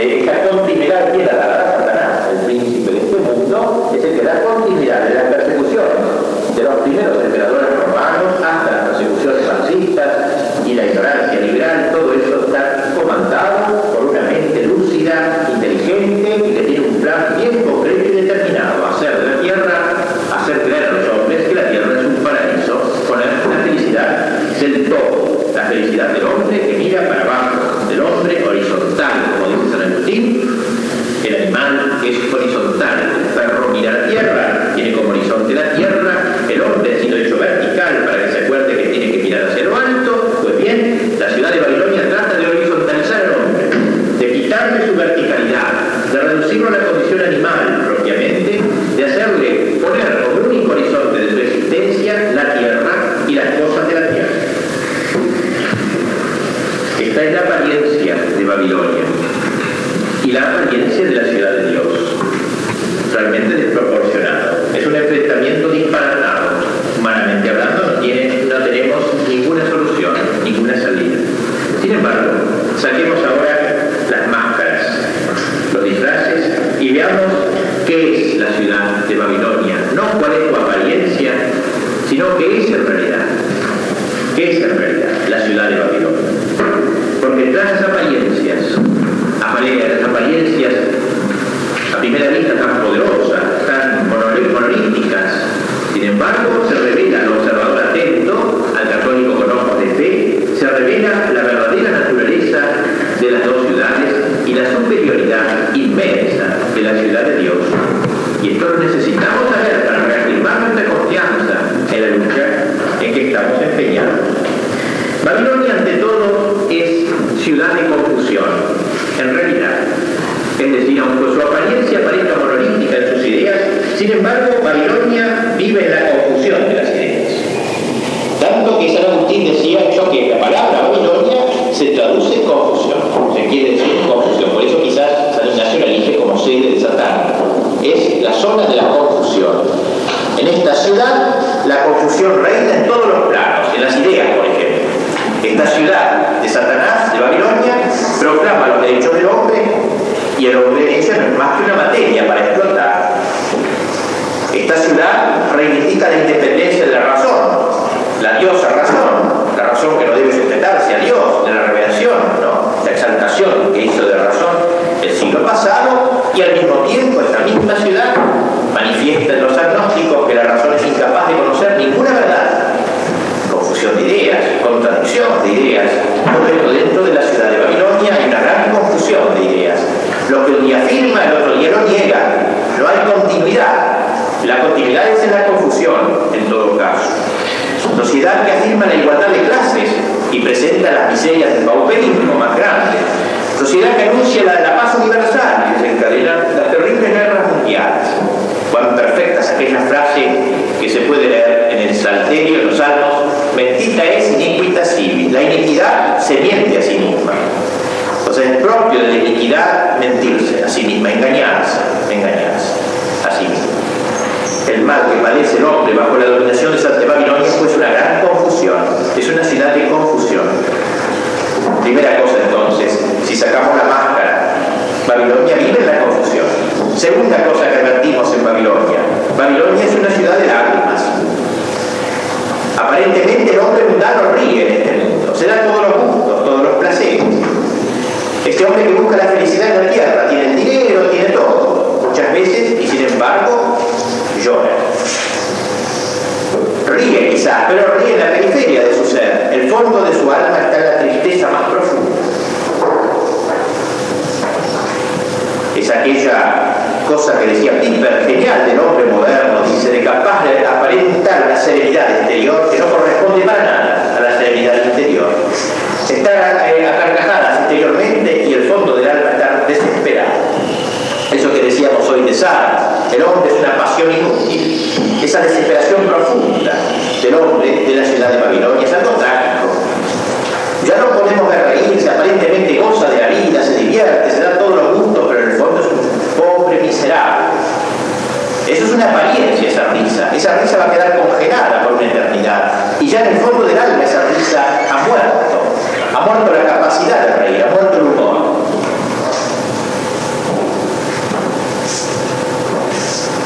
Eh, esta continuidad que la Satanás, el príncipe de este mundo, es el que da continuidad de las persecuciones de los primeros emperadores romanos hasta las persecuciones fascistas y la ignorancia liberal, todo eso está comandado por una mente lúcida, inteligente y que tiene un plan bien concreto y determinado, hacer de la tierra, hacer creer a los hombres que la tierra es un paraíso, poner la felicidad del todo, la felicidad del hombre que mira para abajo, del hombre horizontal, como dice San Agustín, el es horizontal, el perro mira la tierra, tiene como horizonte la tierra, el hombre ha sido hecho vertical para que se acuerde que tiene que mirar hacia lo alto, pues bien, la ciudad de Babilonia trata de horizontalizar al hombre, de quitarle su verticalidad, de reducirlo a la condición animal propiamente, de hacerle poner como único horizonte de su existencia la tierra y las cosas de la tierra. Esta es la apariencia de Babilonia y la apariencia de la ciudad de Dios. Realmente desproporcionado. Es un enfrentamiento disparatado. Humanamente hablando, no, tiene, no tenemos ninguna solución, ninguna salida. Sin embargo, saquemos ahora las máscaras, los disfraces y veamos qué es la ciudad de Babilonia. No cuál es su apariencia, sino qué es en realidad. ¿Qué es en realidad la ciudad de Babilonia? Porque tras las apariencias, las apariencias a primera vista tan poderosas, tan monolíticas, sin embargo se revela al observador atento, al católico con ojos de fe, se revela la verdadera naturaleza de las dos ciudades y la superioridad inmensa de la ciudad de Dios. Y esto lo necesitamos saber para reafirmar nuestra confianza en la lucha en que estamos empeñados. Babilonia ante todo es ciudad de confusión, en realidad. Es decir, aunque su apariencia parezca monolítica en sus ideas, sin embargo, Babilonia vive en la confusión de las ideas. Tanto que San Agustín decía hecho que la palabra Babilonia se traduce confusión, se quiere decir confusión. Por eso quizás San la elige como sede de Satán. Es la zona de la confusión. En esta ciudad la confusión reina en todos los planos, en las ideas, por ejemplo. Esta ciudad de Satanás, de Babilonia, proclama los derechos del hombre y el hombre ella no es más que una materia para explotar. Esta ciudad reivindica la independencia de la razón, la diosa razón, la razón que no debe sujetarse a Dios, de la revelación, ¿no? la exaltación que hizo de razón el siglo pasado y al mismo tiempo esta misma ciudad manifiesta en los agnósticos que la razón es incapaz de conocer ninguna verdad. Confusión de ideas, contradicción de ideas, todo esto dentro de la ciudad de Babilonia hay una gran confusión de ideas. Lo que un día afirma, el otro día lo niega. No hay continuidad. La continuidad es en la confusión, en todo caso. Sociedad que afirma la igualdad de clases y miserias del pauperismo más grande. Sociedad que anuncia la, la paz universal y desencadena las terribles guerras mundiales. Cuán perfecta es aquella frase que se puede leer en el Salterio, en los Salmos, bendita es iniquita civis. La iniquidad se miente a sí misma. Entonces es propio de la iniquidad mentirse a sí misma, engañarse, engañarse a sí misma. El mal que padece el hombre bajo la dominación de Santa Babilonia pues una gran confusión, es una ciudad de confusión. Primera cosa entonces, si sacamos la máscara, Babilonia vive en la confusión. Segunda cosa que esa desesperación profunda del hombre de la ciudad de Babilonia es algo trágico. Ya no podemos ver reírse, aparentemente goza de la vida, se divierte, se da todos los gustos, pero en el fondo es un pobre miserable. Eso es una apariencia, esa risa. Esa risa va a quedar congelada por una eternidad. Y ya en el fondo del alma esa risa ha muerto. Ha muerto la capacidad de reír, ha muerto el humor.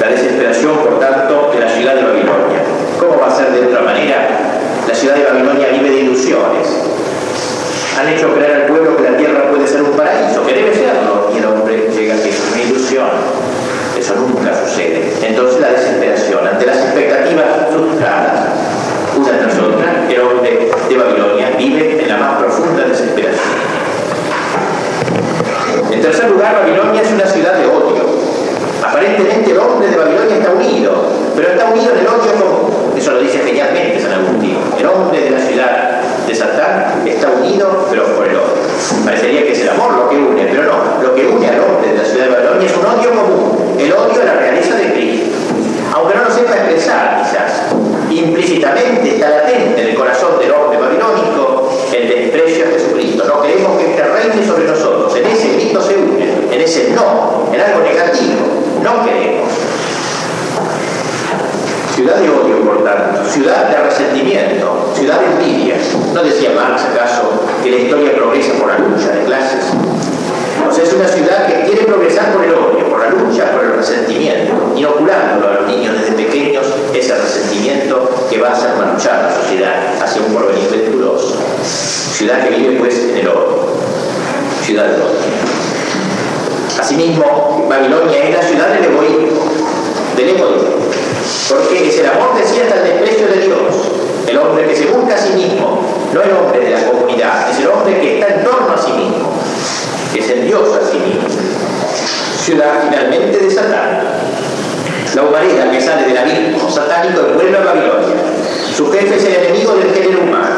La desesperación, por tanto, La ciudad de Babilonia vive de ilusiones. Han hecho creer al pueblo que la tierra puede ser un paraíso, que debe serlo, y el hombre llega a que es una ilusión. Eso nunca sucede. Entonces la desesperación ante las expectativas frustradas, una tras otra, el hombre de Babilonia vive en la más profunda desesperación. En tercer lugar, Babilonia es una ciudad de odio. Aparentemente el hombre de Babilonia está unido, pero está unido en el odio común. Eso lo dice genialmente San Agustín. El hombre de la ciudad de Satán está unido, pero por el odio. Parecería que es el amor lo que une, pero no. Lo que une al hombre de la ciudad de Babilonia es un odio común, el odio a la realeza de Cristo. Aunque no lo sepa expresar, quizás, implícitamente está latente en el corazón del hombre babilónico el desprecio a Jesucristo. No queremos que este reine sobre nosotros. En ese grito se une, en ese no, en algo negativo. No queremos. Ciudad de odio, por tanto, ciudad de resentimiento, ciudad de envidia. ¿No decía Marx acaso que la historia progresa por la lucha de clases? O es una ciudad que quiere progresar por el odio, por la lucha, por el resentimiento, inoculándolo a los niños desde pequeños ese resentimiento que va a hacer marchar la sociedad hacia un porvenir venturoso. Ciudad que vive pues en el odio, ciudad de odio. Asimismo, Babilonia es la ciudad del egoísmo, del egoísmo, porque es el amor decía hasta el desprecio de Dios, el hombre que se busca a sí mismo, no el hombre de la comunidad, es el hombre que está en torno a sí mismo, que es el Dios a sí mismo. Ciudad finalmente de Satán. La humanidad que sale del abismo satánico vuelve a Babilonia. Su jefe es el enemigo del género humano.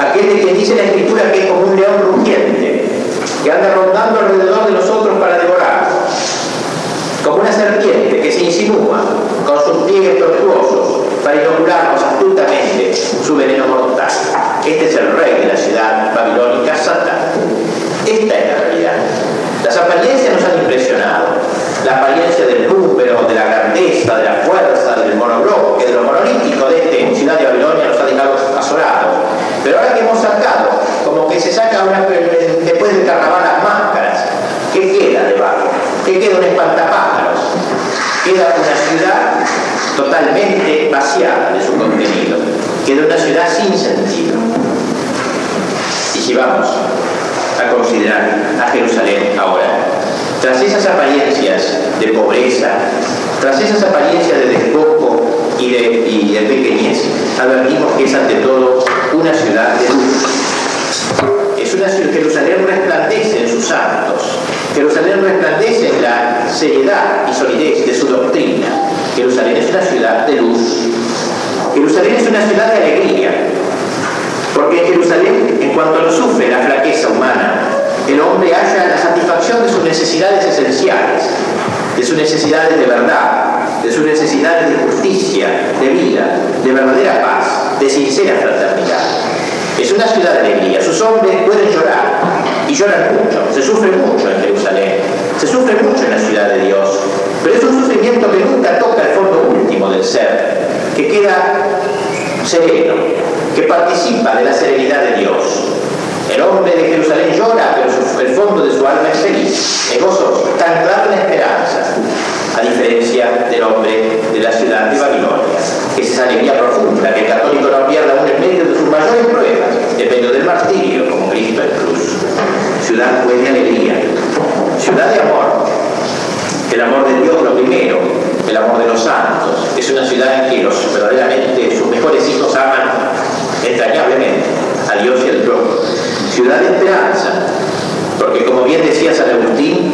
Aquel de quien dice la escritura que es como un león rugiente, que anda rondando alrededor de nosotros para devorar, como una serpiente que se insinúa con sus pliegues tortuosos para inocularnos astutamente su veneno mortal. Este es el rey de la ciudad babilónica, Satán. Esta es la realidad. Las apariencias nos han impresionado. La apariencia del número, de la grandeza, de la fuerza, del monobloque, de lo monolítico de esta ciudad de Babilonia nos ha dejado azorados. Pero ahora que hemos sacado, como que se saca una, después del carnaval las máscaras, ¿qué queda debajo? ¿Qué queda un espantapájaros? Queda una ciudad totalmente vaciada de su contenido. Queda una ciudad sin sentido. Y si vamos a considerar a Jerusalén ahora, tras esas apariencias de pobreza, tras esas apariencias de despojo y de, y de pequeñez, advertimos que es ante todo una ciudad de luz. Es una ciudad, Jerusalén resplandece en sus santos. Jerusalén resplandece en la seriedad y solidez de su doctrina. Jerusalén es una ciudad de luz. Jerusalén es una ciudad de alegría. Porque en Jerusalén, en cuanto no sufre la flaqueza humana, el hombre halla la satisfacción de sus necesidades esenciales, de sus necesidades de verdad, de sus necesidades de justicia, de vida, de verdadera paz, de sincera fraternidad. Es una ciudad de alegría, sus hombres pueden llorar y lloran mucho, se sufre mucho en Jerusalén, se sufre mucho en la ciudad de Dios, pero es un sufrimiento que nunca toca el fondo último del ser, que queda sereno, que participa de la serenidad de Dios. El hombre de Jerusalén llora, pero el fondo de su alma es feliz, es gozoso, está anclado en esperanza, a diferencia del hombre de la ciudad de Babilonia, que es esa alegría profunda, que el católico no pierda aún en medio de sus mayores pruebas, depende del martirio, como Cristo en cruz. Ciudad pues de alegría, ciudad de amor, el amor de Dios lo primero, el amor de los santos. Es una ciudad en que los verdaderamente sus mejores hijos aman entrañablemente a Dios y al prójimo. Ciudad de esperanza, porque como bien decía San Agustín,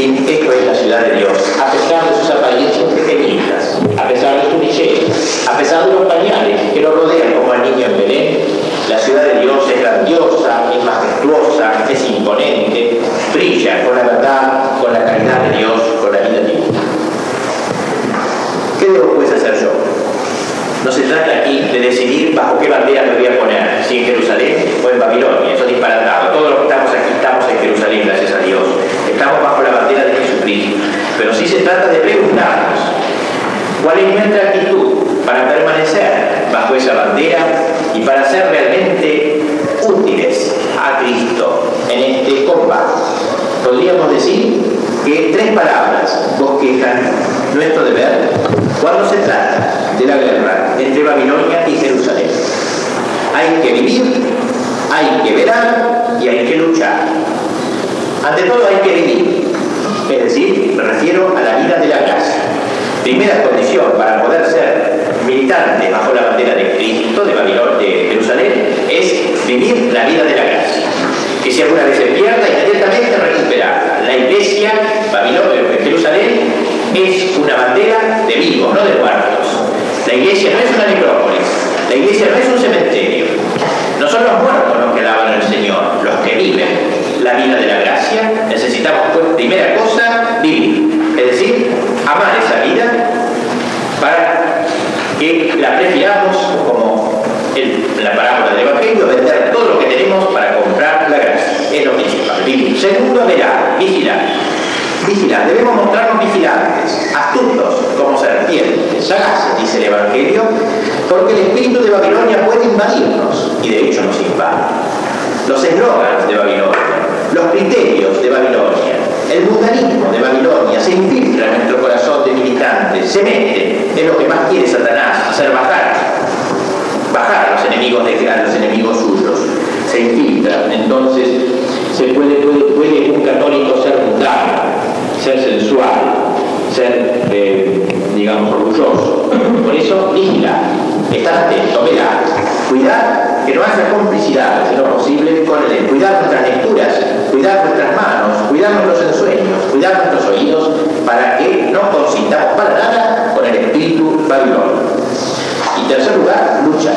Magnífico es la ciudad de Dios, a pesar de sus apariencias pequeñitas, a pesar de su niñez, a pesar de los pañales que lo rodean como al niño en Belén, la ciudad de Dios es grandiosa, es majestuosa, es imponente, brilla con la verdad, con la calidad de Dios, con la vida divina. ¿Qué debo pues hacer yo? No se trata aquí de decidir bajo qué bandera me voy a poner, si en Jerusalén o en Babilonia, eso es disparatado. Todos los que estamos aquí estamos en Jerusalén, gracias sí se trata de preguntarnos cuál es nuestra actitud para permanecer bajo esa bandera y para ser realmente útiles a Cristo en este combate. Podríamos decir que tres palabras bosquejan nuestro deber cuando se trata de la guerra entre Babilonia y Jerusalén. Hay que vivir, hay que velar y hay que luchar. Ante todo hay que vivir, es decir, me refiero a la vida de la casa. Primera condición para poder ser militante bajo la bandera de Cristo, de Babilonia, de Jerusalén, es vivir la vida de la gracia. Que si alguna vez se pierda, inmediatamente recuperarla. La iglesia, Babilonia, de Jerusalén, es una bandera de vivos, no de muertos. La iglesia no es una necrópolis, la iglesia no es un cementerio. No son los muertos los que alaban al Señor, los que viven la vida de la gracia. Necesitamos, pues, primera cosa, vivir. Es decir, amar esa vida que la prefiramos como la parábola del Evangelio, vender todo lo que tenemos para comprar la gracia. Es lo principal. Segundo, velar, vigilar. Vigilar, debemos mostrarnos vigilantes, astutos como serpientes, sagaces, dice el Evangelio, porque el espíritu de Babilonia puede invadirnos, y de hecho nos invade. Los eslogans de Babilonia, los criterios de Babilonia, el mundanismo de Babilonia se infiltra en nuestro corazón de militantes, se mete, en lo que más quiere Satanás, hacer bajar, bajar a los enemigos de a enemigos suyos, se infiltra, entonces se puede, puede un católico ser mundano, ser sensual, ser, eh, digamos, orgulloso. Por eso, vigila, estar atento, velar, cuidar que no haya complicidad, si no posible, con el cuidar nuestras lecturas, cuidar nuestras manos, cuidar nuestros ensueños, cuidar nuestros oídos, para que no consintamos para nada con el espíritu babilónico. Y tercer lugar, lucha.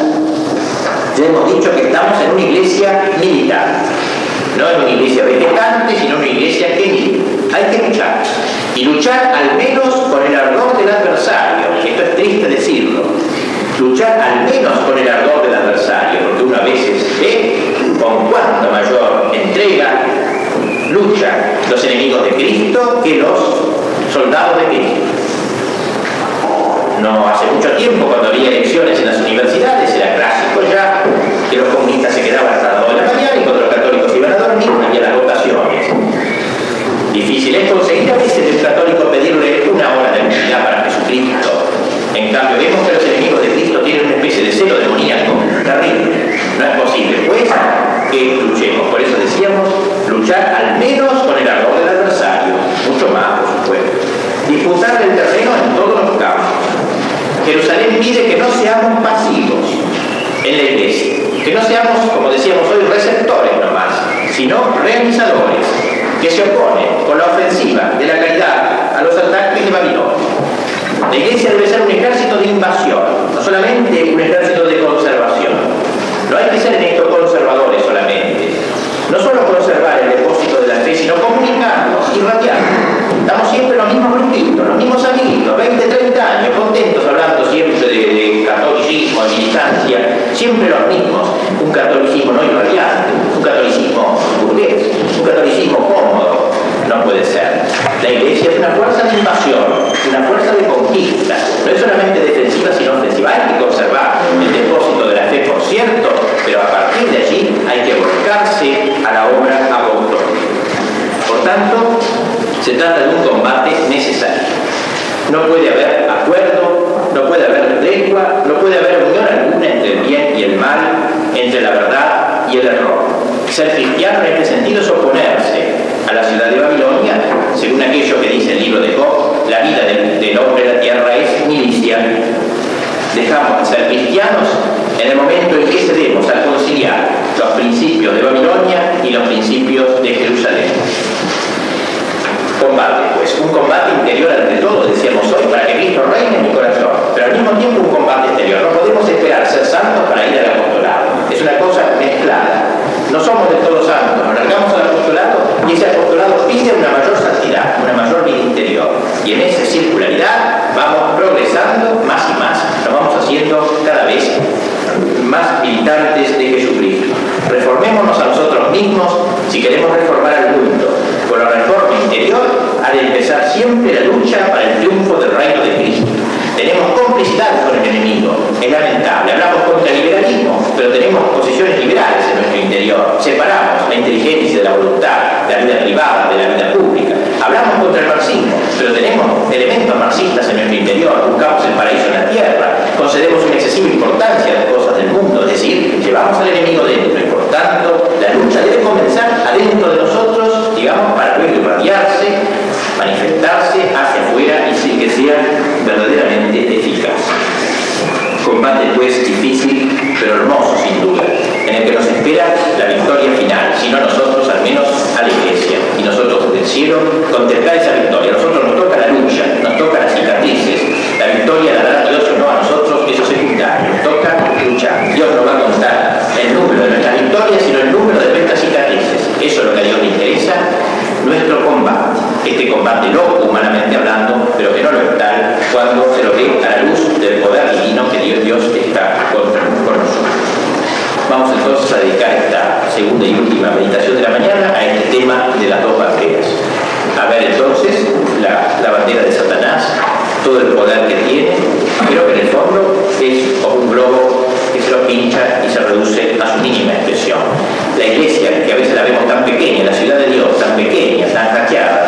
Ya hemos dicho que estamos en una iglesia militar no en una iglesia vegetante, sino en una iglesia que Hay que luchar. Y luchar al menos con el ardor del adversario. Esto es triste decirlo. Luchar al menos con el ardor del adversario, porque uno a veces ve con cuánta mayor entrega lucha los enemigos de Cristo que los soldados de Cristo. No hace mucho tiempo, cuando había elecciones en las universidades, era clásico ya que los comunistas se quedaban hasta las 2 de la mañana y cuando los católicos iban a dormir había las votaciones. Difícil es conseguir a veces el católico pedirle una hora de unidad para Jesucristo. En cambio, vemos que los enemigos de Cristo tienen una especie de celo demoníaco terrible. No es posible, pues, que luchemos. Por eso decíamos, luchar al menos con el ardor del adversario, mucho más, por supuesto. Disputar el terreno en todos los campos. Jerusalén pide que no seamos pasivos en la iglesia, que no seamos, como decíamos hoy, receptores nomás, sino realizadores, que se oponen con la ofensiva de la caridad a los ataques de Babilonia. La iglesia debe ser un ejército de invasión, no solamente un ejército de conservación. No hay que ser en esto conservadores solamente. No solo conservar el depósito de la fe, sino comunicarnos, irradiarnos. Estamos siempre los mismos grupitos, los mismos amiguitos, 20, 30 años, contentos, hablando siempre de, catolicismo, de militancia, siempre los mismos. Un catolicismo no irradiante, un catolicismo burgués, un catolicismo cómodo. No puede ser. La iglesia es una fuerza de invasión, una fuerza de conquista. No es solamente defensiva, sino ofensiva. Hay que conservar el depósito de la fe, por cierto, pero a partir de allí hay que volcarse a la obra apostólica. Por tanto, se trata de un combate necesario. No puede haber acuerdo, no puede haber lengua, no puede haber unión alguna entre el bien y el mal, entre la verdad y el error. Ser cristiano en este sentido es oponerse a la ciudad de Babilonia, según aquello que dice el libro de Job, la vida del, hombre en la tierra es milicia. Dejamos de ser cristianos en el momento en que cedemos a conciliar los principios de Babilonia y los principios de Jerusalén combate, pues un combate interior ante todo, decíamos hoy, para que Cristo reine en mi corazón, pero al mismo tiempo un combate exterior. No podemos esperar ser santos para ir al apostolado. Es una cosa mezclada. No somos del todo santos, nos largamos al apostolado ese afortunado pide una mayor santidad, una mayor vida interior. Y en esa circularidad vamos progresando más y más, nos vamos haciendo cada vez más militantes de Jesucristo. Reformémonos a nosotros mismos si queremos reformar al mundo. Con la reforma interior ha de empezar siempre la lucha para el triunfo del reino de Cristo. Tenemos complicidad con el enemigo, es lamentable en nuestro interior. Buscamos el paraíso en la tierra. Concedemos una excesiva importancia a las cosas del mundo. Es decir, llevamos al enemigo dentro y por tanto la lucha debe comenzar adentro de nosotros, digamos, para luego irradiarse manifestarse hacia afuera y que sea verdaderamente eficaz. Combate pues difícil, pero hermoso sin duda, en el que nos espera la victoria final, si no nosotros, al menos a la iglesia, y cielo contemplar esa victoria. Nosotros nos toca la lucha, nos toca las cicatrices, la victoria la dará Dios o no a nosotros, eso es secundario, nos toca luchar. Dios nos va a contar el número de nuestras victorias, sino el número de nuestras cicatrices. Eso es lo que a Dios le interesa, nuestro combate este combate loco, humanamente hablando, pero que no lo es tal cuando se lo ve a la luz del poder divino que Dios, está con, nosotros. Vamos entonces a dedicar esta segunda y última meditación de la mañana a este tema de las dos banderas. Entonces la, bandera de Satanás, todo el poder que tiene, pero que en el fondo es un globo que se lo pincha y se reduce a su mínima expresión. La iglesia, que a veces la vemos tan pequeña, la ciudad de Dios tan pequeña, tan hackeada,